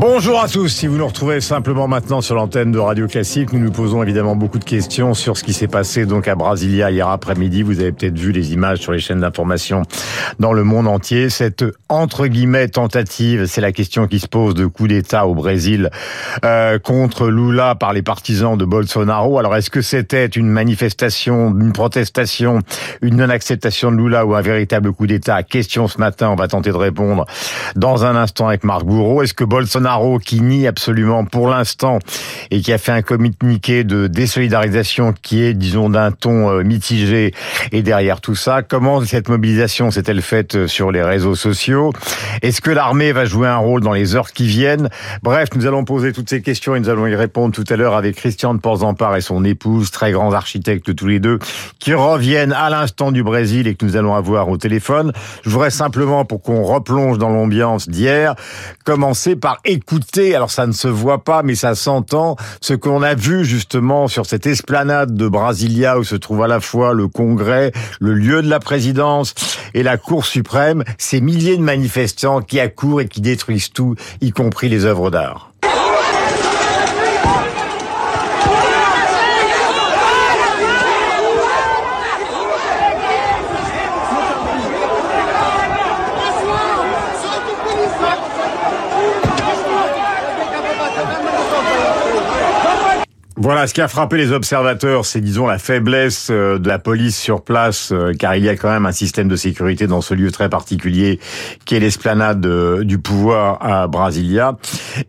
Bonjour à tous, si vous nous retrouvez simplement maintenant sur l'antenne de Radio Classique, nous nous posons évidemment beaucoup de questions sur ce qui s'est passé donc à Brasilia hier après-midi. Vous avez peut-être vu les images sur les chaînes d'information dans le monde entier. Cette entre guillemets tentative, c'est la question qui se pose de coup d'État au Brésil euh, contre Lula par les partisans de Bolsonaro. Alors est-ce que c'était une manifestation, une protestation, une non-acceptation de Lula ou un véritable coup d'État? Question ce matin, on va tenter de répondre dans un instant avec Marc Bourreau. Est-ce que Bolsonaro qui nie absolument pour l'instant et qui a fait un communiqué de désolidarisation qui est, disons, d'un ton euh, mitigé. Et derrière tout ça, comment cette mobilisation s'est-elle faite euh, sur les réseaux sociaux? Est-ce que l'armée va jouer un rôle dans les heures qui viennent? Bref, nous allons poser toutes ces questions et nous allons y répondre tout à l'heure avec Christian de Porzampar et son épouse, très grands architectes tous les deux, qui reviennent à l'instant du Brésil et que nous allons avoir au téléphone. Je voudrais simplement, pour qu'on replonge dans l'ambiance d'hier, commencer par écouter, alors ça ne se voit pas, mais ça s'entend, ce qu'on a vu justement sur cette esplanade de Brasilia où se trouve à la fois le Congrès, le lieu de la présidence et la Cour suprême, ces milliers de manifestants qui accourent et qui détruisent tout, y compris les œuvres d'art. Voilà, ce qui a frappé les observateurs, c'est disons la faiblesse euh, de la police sur place, euh, car il y a quand même un système de sécurité dans ce lieu très particulier qui est l'esplanade euh, du pouvoir à Brasilia.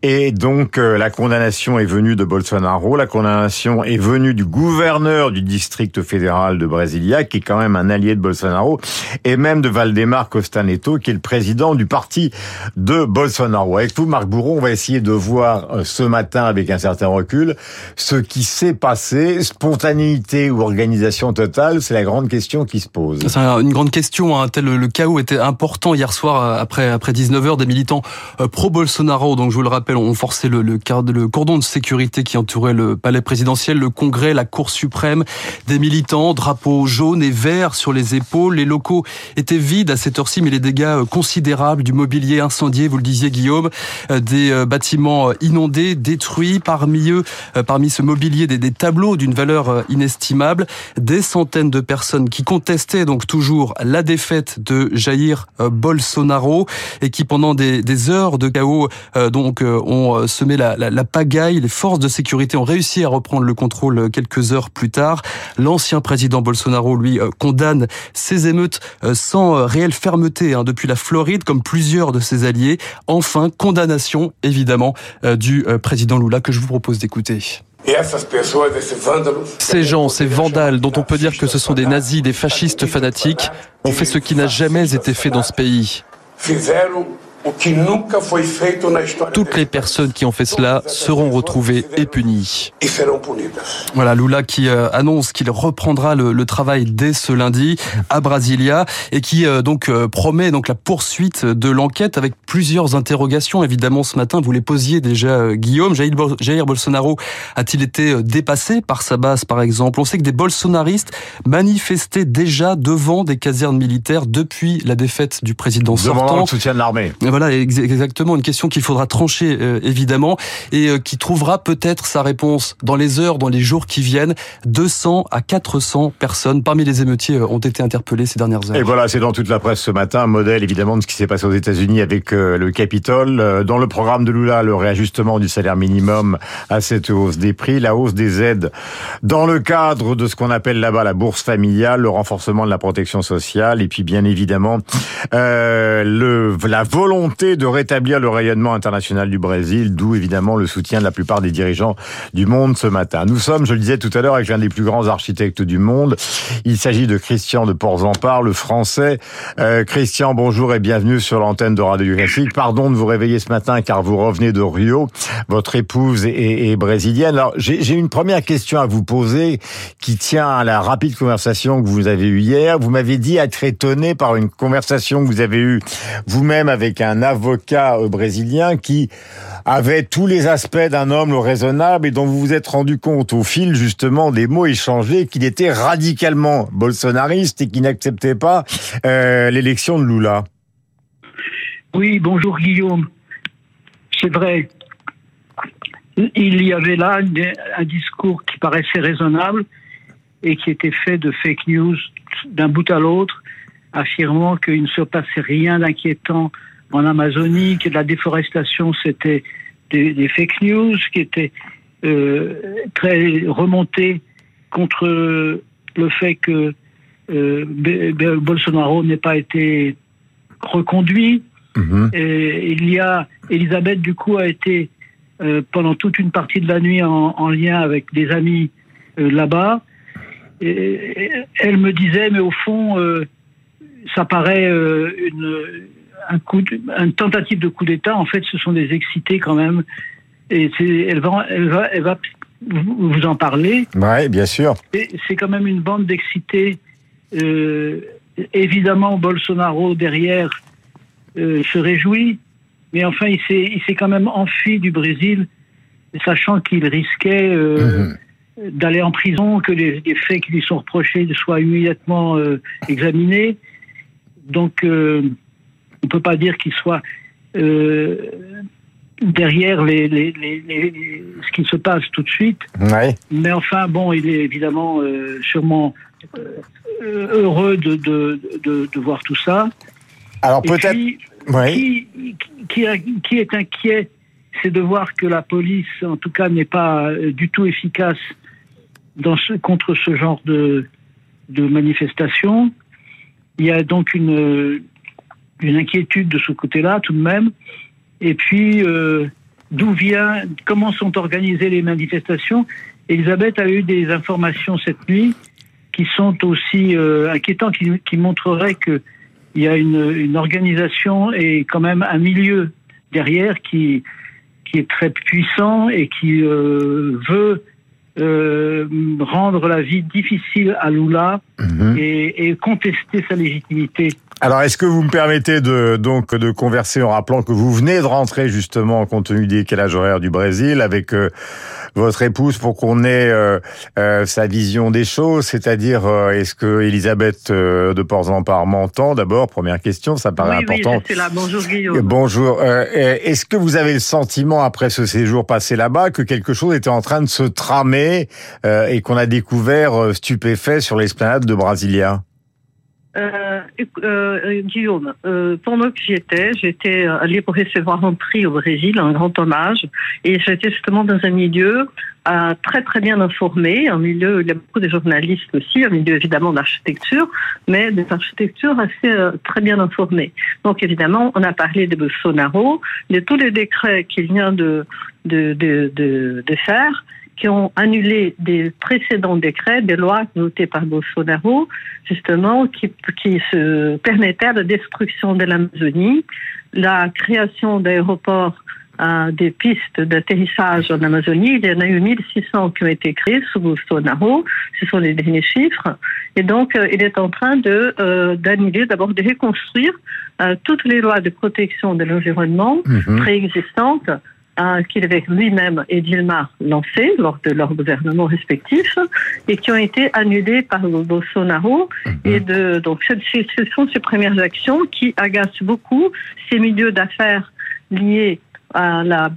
Et donc la condamnation est venue de Bolsonaro, la condamnation est venue du gouverneur du district fédéral de Brasilia, qui est quand même un allié de Bolsonaro, et même de Valdemar Costa Neto, qui est le président du parti de Bolsonaro. Avec vous, Marc Bourron, on va essayer de voir ce matin, avec un certain recul, ce qui s'est passé, spontanéité ou organisation totale, c'est la grande question qui se pose. C'est une grande question, hein, tel le chaos était important hier soir euh, après après 19h des militants euh, pro Bolsonaro donc je vous le rappelle, ont forcé le, le, le cordon de sécurité qui entourait le palais présidentiel, le Congrès, la Cour suprême, des militants, drapeaux jaunes et verts sur les épaules, les locaux étaient vides à cette heure-ci mais les dégâts euh, considérables du mobilier incendié, vous le disiez Guillaume, des bâtiments inondés, détruits, parmi eux parmi ce mobilier des, tableaux d'une valeur euh, inestimable, des centaines de personnes qui contestaient donc toujours la défaite de Jair euh, Bolsonaro et qui pendant des, heures de chaos euh, donc ont semé la, pagaille. Les forces de sécurité ont réussi à reprendre le contrôle quelques heures plus tard. L'ancien président Bolsonaro lui condamne ces émeutes sans réelle fermeté hein, depuis la Floride comme plusieurs de ses alliés. Enfin, condamnation évidemment du président Lula que je vous propose d'écouter. Ces gens, ces vandales, dont on peut dire que ce sont des nazis, des fascistes fanatiques, ont fait ce qui n'a jamais été fait dans ce pays. Toutes les personnes qui ont fait cela seront retrouvées et punies. Voilà, Lula qui euh, annonce qu'il reprendra le, travail dès ce lundi à Brasilia et qui euh, donc euh, promet donc la poursuite de l'enquête avec plusieurs interrogations. Évidemment, ce matin, vous les posiez déjà, Guillaume. Jair Bolsonaro a-t-il été dépassé par sa base, par exemple? On sait que des bolsonaristes manifestaient déjà devant des casernes militaires depuis la défaite du président sortant. le soutien de l'armée. Voilà, exactement une question qu'il faudra trancher euh, évidemment et euh, qui trouvera peut-être sa réponse dans les heures, dans les jours qui viennent. 200 à 400 personnes parmi les émeutiers euh, ont été interpellées ces dernières heures. Et voilà, c'est dans toute la presse ce matin, un modèle évidemment de ce qui s'est passé aux États-Unis avec le Capitole. Dans le programme de Lula, le réajustement du salaire minimum à cette hausse des prix, la hausse des aides dans le cadre de ce qu'on appelle là-bas la bourse familiale, le renforcement de la protection sociale et puis bien évidemment le, la volonté de rétablir le rayonnement international du Brésil, d'où évidemment le soutien de la plupart des dirigeants du monde ce matin. Nous sommes, je le disais tout à l'heure, avec l'un des plus grands architectes du monde. Il s'agit de Christian de Porzampar, le français. Euh, Christian, bonjour et bienvenue sur l'antenne de Radio Classique. Pardon de vous réveiller ce matin car vous revenez de Rio. Votre épouse est, est brésilienne. Alors, j'ai une première question à vous poser qui tient à la rapide conversation que vous avez eue hier. Vous m'avez dit être étonné par une conversation que vous avez eue vous-même avec un un avocat euh, brésilien qui avait tous les aspects d'un homme raisonnable et dont vous vous êtes rendu compte au fil justement des mots échangés qu'il était radicalement bolsonariste et qui n'acceptait pas euh, l'élection de Lula. Oui, bonjour Guillaume. C'est vrai. Il y avait là un discours qui paraissait raisonnable et qui était fait de fake news d'un bout à l'autre, affirmant qu'il ne se passait rien d'inquiétant en Amazonie, que la déforestation c'était des, fake news, qui étaient euh, très remontés contre le fait que euh, Bolsonaro n'ait pas été reconduit. Mhm. Et il y a Elisabeth du coup a été euh, pendant toute une partie de la nuit en, lien avec des amis euh, là-bas. Et, elle me disait, mais au fond, ça paraît une, un coup une tentative de coup d'État. En fait, ce sont des excités quand même. Et elle va, elle va, elle va vous en parler. Oui, bien sûr. C'est quand même une bande d'excités. évidemment, Bolsonaro derrière se réjouit. Mais enfin, il s'est, quand même enfui du Brésil, sachant qu'il risquait euh, mhm. d'aller en prison, que les, faits qui lui sont reprochés soient immédiatement euh, examinés. Donc, euh, on ne peut pas dire qu'il soit derrière les, les, les, ce qui se passe tout de suite. Mais enfin, bon, il est évidemment sûrement heureux de, de, de, de, voir tout ça. Alors peut-être qui, qui, est inquiet, c'est de voir que la police, en tout cas, n'est pas euh, du tout efficace dans ce, contre ce genre de, de manifestation. Il y a donc une, une inquiétude de ce côté-là, tout de même. Et puis, euh, d'où vient, comment sont organisées les manifestations? Elisabeth a eu des informations cette nuit qui sont aussi euh, inquiétantes, qui, qui montreraient que il y a une, une, organisation et quand même un milieu derrière qui, qui est très puissant et qui euh, veut euh, rendre la vie difficile à Lula mhm. et, et, contester sa légitimité. Alors, est-ce que vous me permettez de donc de converser en rappelant que vous venez de rentrer justement compte tenu des décalage horaire du Brésil avec euh, votre épouse pour qu'on ait euh, euh, sa vision des choses, c'est-à-dire est-ce que Elisabeth de Port-en-Par m'entend D'abord, première question, ça paraît important. Oui, là. Bonjour Guillaume. Bonjour. est-ce que vous avez le sentiment après ce séjour passé là-bas que quelque chose était en train de se tramer et qu'on a découvert stupéfait sur l'esplanade de Brasilia? Euh, euh, Guillaume, euh, pendant que j'y étais, j'étais allée pour recevoir un prix au Brésil, un grand hommage, et j'étais justement dans un milieu euh, très très bien informé, un milieu où il y a beaucoup de journalistes aussi, un milieu évidemment d'architecture, mais des architectures assez euh, très bien informées. Donc évidemment, on a parlé de Bolsonaro, de tous les décrets qu'il vient de, de, de, de, de faire, qui ont annulé des précédents décrets, des lois votées par Bolsonaro, justement, qui, qui se permettaient la destruction de l'Amazonie, la création d'aéroports euh, des pistes d'atterrissage en Amazonie. Il y en a eu 1600 qui ont été créées sous Bolsonaro. Ce sont les derniers chiffres. Et donc, euh, il est en train de euh, d'annuler, d'abord de reconstruire toutes les lois de protection de l'environnement mhm. préexistantes qu'il avait lui-même et Dilma lancé lors de leurs gouvernements respectifs et qui ont été annulés par Bolsonaro. Mhm. Et de, donc, ce, sont ces premières actions qui agacent beaucoup ces milieux d'affaires liés à la,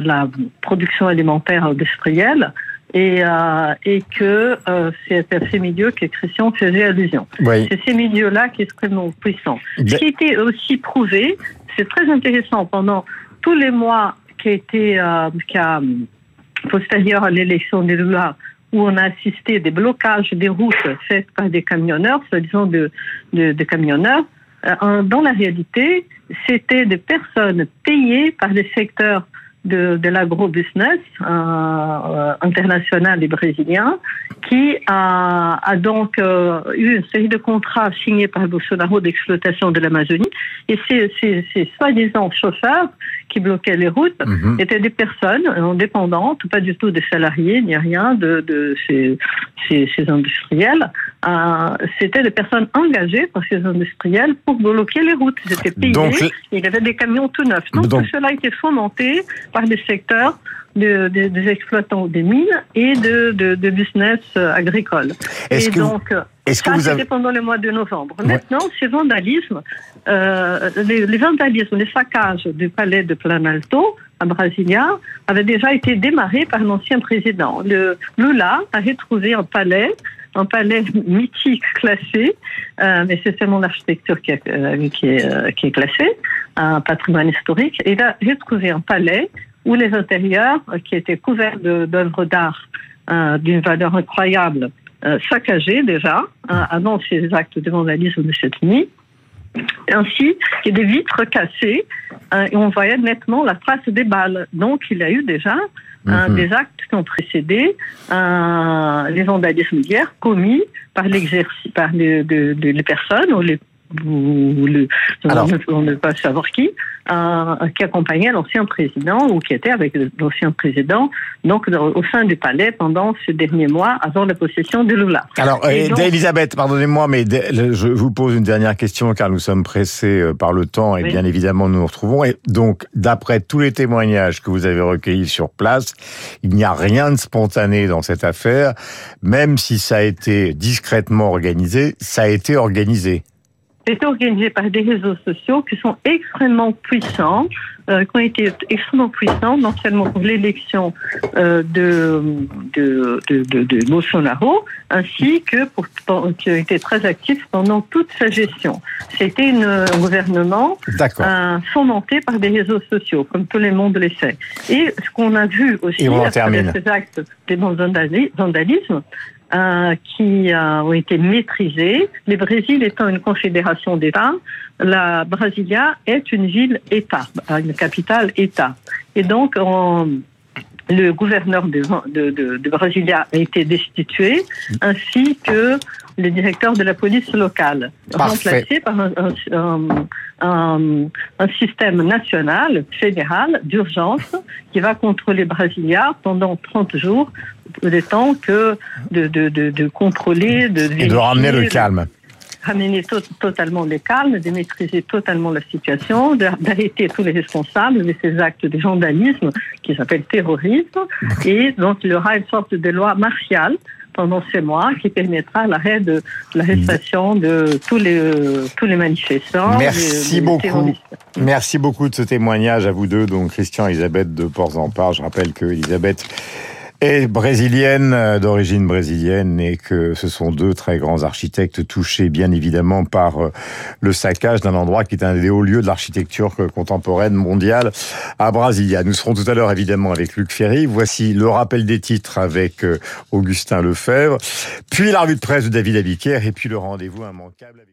la, production alimentaire industrielle et, euh, et que euh, c'est à ces milieux que Christian faisait allusion. C'est ces milieux-là qui sont extrêmement puissants. Ce qui a été aussi prouvé, c'est très intéressant pendant tous les mois qui a été euh, qui a, postérieur à l'élection de Lula, où on a assisté à des blocages des routes faits par des camionneurs, soi-disant de, de, de, camionneurs. Euh, dans la réalité, c'était des personnes payées par des secteurs de, de l'agro-business euh, international et brésilien qui a, a donc euh, eu une série de contrats signés par Bolsonaro d'exploitation de l'Amazonie. Et ces, ces, ces soi-disant chauffeurs qui bloquaient les routes mhm. étaient des personnes indépendantes, pas du tout des salariés ni rien de, de ces, ces, ces industriels. Euh, C'était des personnes engagées par ces industriels pour bloquer les routes. Ils étaient payés, donc, il y avait des camions tout neufs. Donc, donc tout cela a été fomenté par des secteurs de, des exploitants des mines et de, de, business agricole. Et donc, Est-ce que Ça, vous c'était pendant le mois de novembre. Ouais. Maintenant, ces vandalismes, euh, les, les vandalismes, les saccages du palais de Planalto à Brasilia avaient déjà été démarrés par l'ancien président. Le Lula a retrouvé un palais, un palais mythique classé, euh, mais c'est seulement l'architecture qui, euh, qui, est, euh, qui est classée, un patrimoine historique. Et il a retrouvé un palais où les intérieurs, euh, qui étaient couverts d'œuvres d'art euh, d'une valeur incroyable, euh, saccagés déjà, avant ces actes de vandalisme de cette nuit, ainsi que des vitres cassées, euh, et on voyait nettement la trace des balles. Donc il y a eu déjà euh, Mhm. des actes qui ont précédé euh, les vandalismes d'hier commis par l'exercice, par les, de- de- les personnes ou les Alors- on ne- pas savoir qui, euh, qui accompagnait l'ancien président ou qui était avec l'ancien président, donc dans- au sein du palais pendant ces derniers mois avant la possession de Lula. Alors, Et euh, donc- Elisabeth, pardonnez-moi, mais je vous pose une dernière question car nous sommes pressés euh, par le temps et Oui. bien évidemment nous nous retrouvons. Et donc, d'après tous les témoignages que vous avez recueillis sur place, il n'y a rien de spontané dans cette affaire, même si ça a été discrètement organisé, ça a été organisé. C'est organisé par des réseaux sociaux qui sont extrêmement puissants, euh, qui ont été extrêmement puissants, non seulement pour l'élection euh, de, de, de, de, de Bolsonaro, ainsi que pour, pour- qui ont été très actifs pendant toute sa gestion. C'était une- un gouvernement euh, fomenté par des réseaux sociaux, comme tout le monde le sait. Et ce qu'on a vu aussi termine. ces actes de vandali- vandalisme, euh, qui euh, ont été maîtrisés. Le Brésil étant une confédération d'États, la Brasilia est une ville-État, une capitale-État. Et donc, on- le gouverneur de, de, de, de Brasilia a été destitué, ainsi que le directeur de la police locale, Parfait. remplacé par un, un- un- un- un système national, fédéral, d'urgence, qui va contrôler Brasilia pendant 30 jours, le temps que de, de, de, de contrôler, de, Et de ramener le calme. Ramener to- totalement le calme, de maîtriser totalement la situation, d'arrêter tous les responsables de ces actes de vandalisme qui s'appellent terrorisme. Et donc, il y aura une sorte de loi martiale pendant ces mois qui permettra l'arrêt de l'arrestation de tous les, tous les manifestants. Merci les- les beaucoup. Merci beaucoup de ce témoignage à vous deux, donc Christian et Elisabeth de Port-en-Part. Je rappelle que Elisabeth est brésilienne, euh, d'origine brésilienne, et que ce sont deux très grands architectes touchés, bien évidemment, par euh, le saccage d'un endroit qui est un des hauts lieux de l'architecture euh, contemporaine mondiale à Brasilia. Nous serons tout à l'heure, évidemment, avec Luc Ferry. Voici le rappel des titres avec Augustin Lefebvre, puis la revue de presse de David Abiquière, et puis le rendez-vous immanquable avec